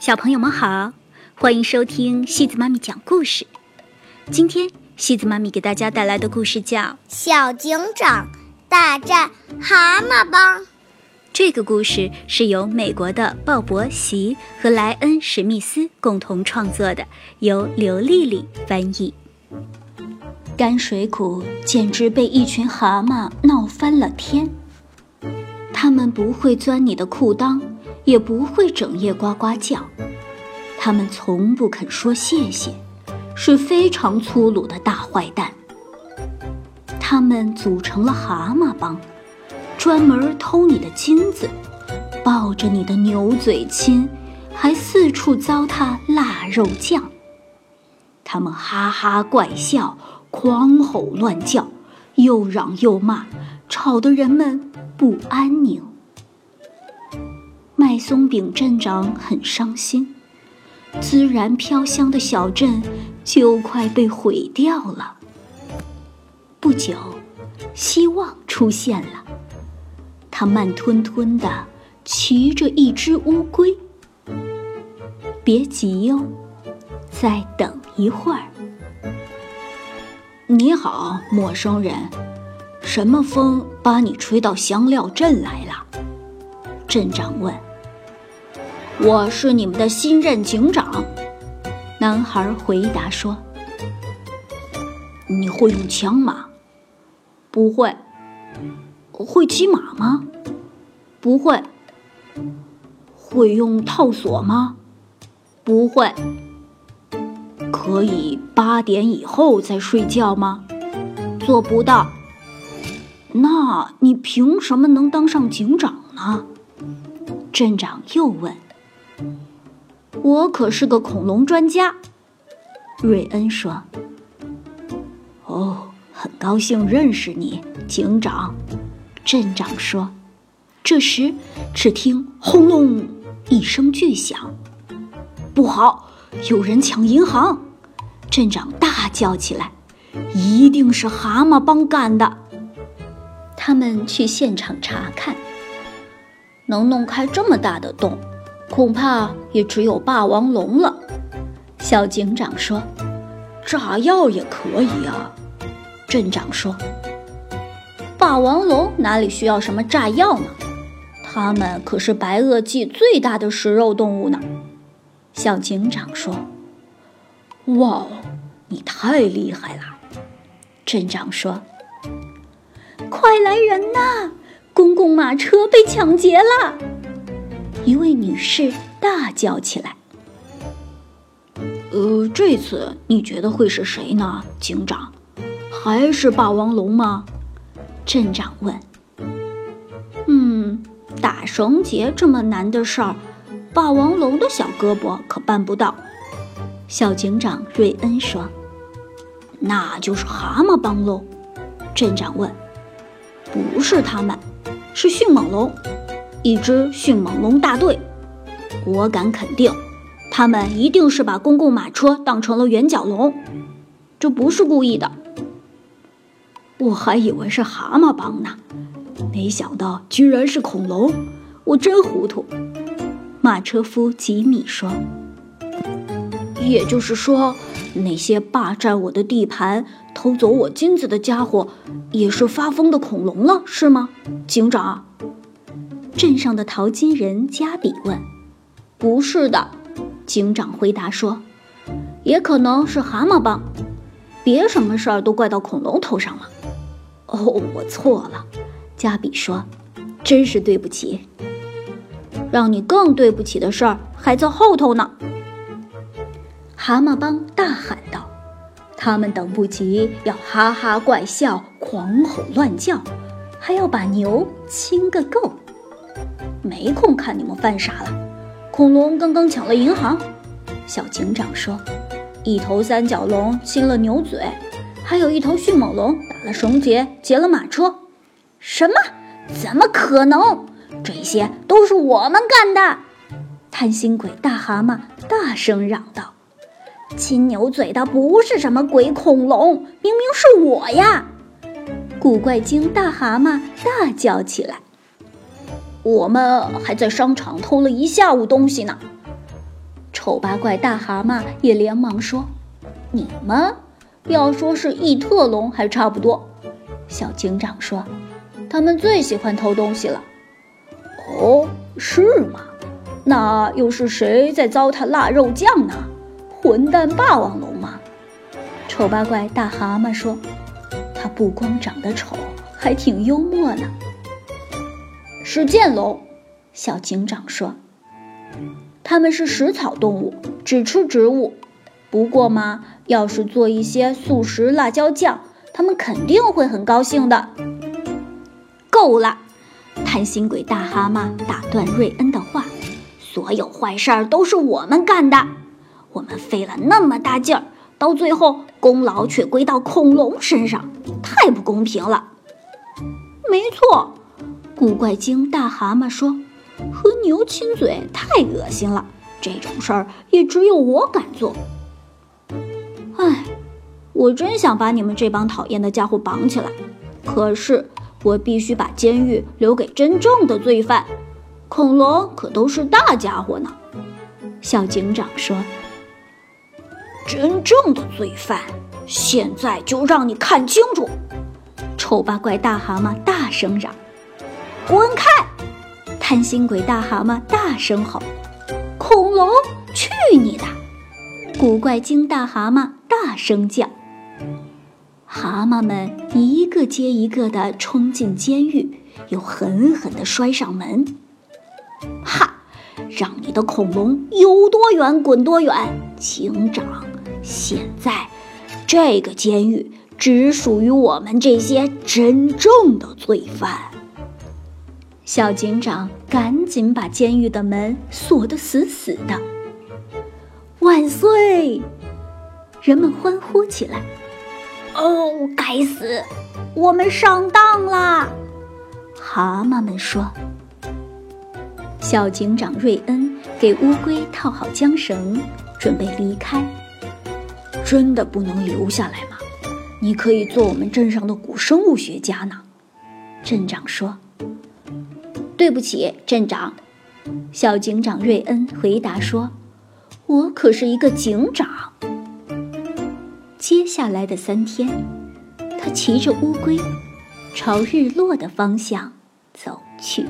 小朋友们好，欢迎收听西子妈咪讲故事。今天西子妈咪给大家带来的故事叫《小警长大战蛤蟆帮》。这个故事是由美国的鲍勃·席和莱恩·史密斯共同创作的，由刘丽丽翻译。甘水谷简直被一群蛤蟆闹翻了天。他们不会钻你的裤裆。也不会整夜呱呱叫，他们从不肯说谢谢，是非常粗鲁的大坏蛋。他们组成了蛤蟆帮，专门偷你的金子，抱着你的牛嘴亲，还四处糟蹋腊肉酱。他们哈哈怪笑，狂吼乱叫，又嚷又骂，吵得人们不安宁。麦松饼镇长很伤心，孜然飘香的小镇就快被毁掉了。不久，希望出现了，他慢吞吞地骑着一只乌龟。别急哟，再等一会儿。你好，陌生人，什么风把你吹到香料镇来了？镇长问。我是你们的新任警长，男孩回答说：“你会用枪吗？不会。会骑马吗？不会。会用套索吗？不会。可以八点以后再睡觉吗？做不到。那你凭什么能当上警长呢？”镇长又问。我可是个恐龙专家，瑞恩说。“哦，很高兴认识你，警长。”镇长说。这时，只听“轰隆”一声巨响，“不好，有人抢银行！”镇长大叫起来，“一定是蛤蟆帮干的！”他们去现场查看，能弄开这么大的洞。恐怕也只有霸王龙了，小警长说：“炸药也可以啊。”镇长说：“霸王龙哪里需要什么炸药呢？它们可是白垩纪最大的食肉动物呢。”小警长说：“哇，你太厉害了！”镇长说：“快来人呐！公共马车被抢劫了！”一位女士大叫起来：“呃，这次你觉得会是谁呢，警长？还是霸王龙吗？”镇长问。“嗯，打绳结这么难的事儿，霸王龙的小胳膊可办不到。”小警长瑞恩说。“那就是蛤蟆帮喽？”镇长问。“不是他们，是迅猛龙。”一支迅猛龙大队，我敢肯定，他们一定是把公共马车当成了圆角龙，这不是故意的。我还以为是蛤蟆帮呢，没想到居然是恐龙，我真糊涂。马车夫吉米说：“也就是说，那些霸占我的地盘、偷走我金子的家伙，也是发疯的恐龙了，是吗，警长？”镇上的淘金人加比问：“不是的。”警长回答说：“也可能是蛤蟆帮，别什么事儿都怪到恐龙头上了。”哦，我错了。”加比说：“真是对不起。让你更对不起的事儿还在后头呢。”蛤蟆帮大喊道：“他们等不及要哈哈怪笑、狂吼乱叫，还要把牛亲个够。”没空看你们犯傻了。恐龙刚刚抢了银行，小警长说，一头三角龙亲了牛嘴，还有一头迅猛龙打了绳结，劫了马车。什么？怎么可能？这些都是我们干的！贪心鬼大蛤蟆大声嚷道：“亲牛嘴的不是什么鬼恐龙，明明是我呀！”古怪精大蛤蟆大叫起来。我们还在商场偷了一下午东西呢。丑八怪大蛤蟆也连忙说：“你们要说是异特龙还差不多。”小警长说：“他们最喜欢偷东西了。”哦，是吗？那又是谁在糟蹋腊肉酱呢？混蛋霸王龙吗？丑八怪大蛤蟆说：“他不光长得丑，还挺幽默呢。”是剑龙，小警长说：“他们是食草动物，只吃植物。不过嘛，要是做一些素食辣椒酱，他们肯定会很高兴的。”够了！贪心鬼大蛤蟆打断瑞恩的话：“所有坏事儿都是我们干的，我们费了那么大劲儿，到最后功劳却归到恐龙身上，太不公平了。”没错。古怪精大蛤蟆说：“和牛亲嘴太恶心了，这种事儿也只有我敢做。”哎，我真想把你们这帮讨厌的家伙绑起来，可是我必须把监狱留给真正的罪犯。恐龙可都是大家伙呢。”小警长说：“真正的罪犯，现在就让你看清楚！”丑八怪大蛤蟆大声嚷。滚开！贪心鬼大蛤蟆大声吼：“恐龙，去你的！”古怪精大蛤蟆大声叫。蛤蟆们一个接一个地冲进监狱，又狠狠地摔上门。哈！让你的恐龙有多远滚多远！警长，现在这个监狱只属于我们这些真正的罪犯。小警长赶紧把监狱的门锁得死死的。万岁！人们欢呼起来。哦，该死，我们上当啦！蛤蟆们说。小警长瑞恩给乌龟套好缰绳，准备离开。真的不能留下来吗？你可以做我们镇上的古生物学家呢。镇长说。对不起，镇长。小警长瑞恩回答说：“我可是一个警长。”接下来的三天，他骑着乌龟，朝日落的方向走去。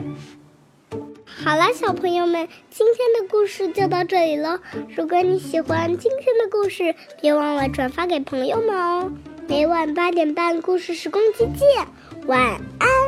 好啦，小朋友们，今天的故事就到这里了。如果你喜欢今天的故事，别忘了转发给朋友们哦。每晚八点半，故事时光机见，晚安。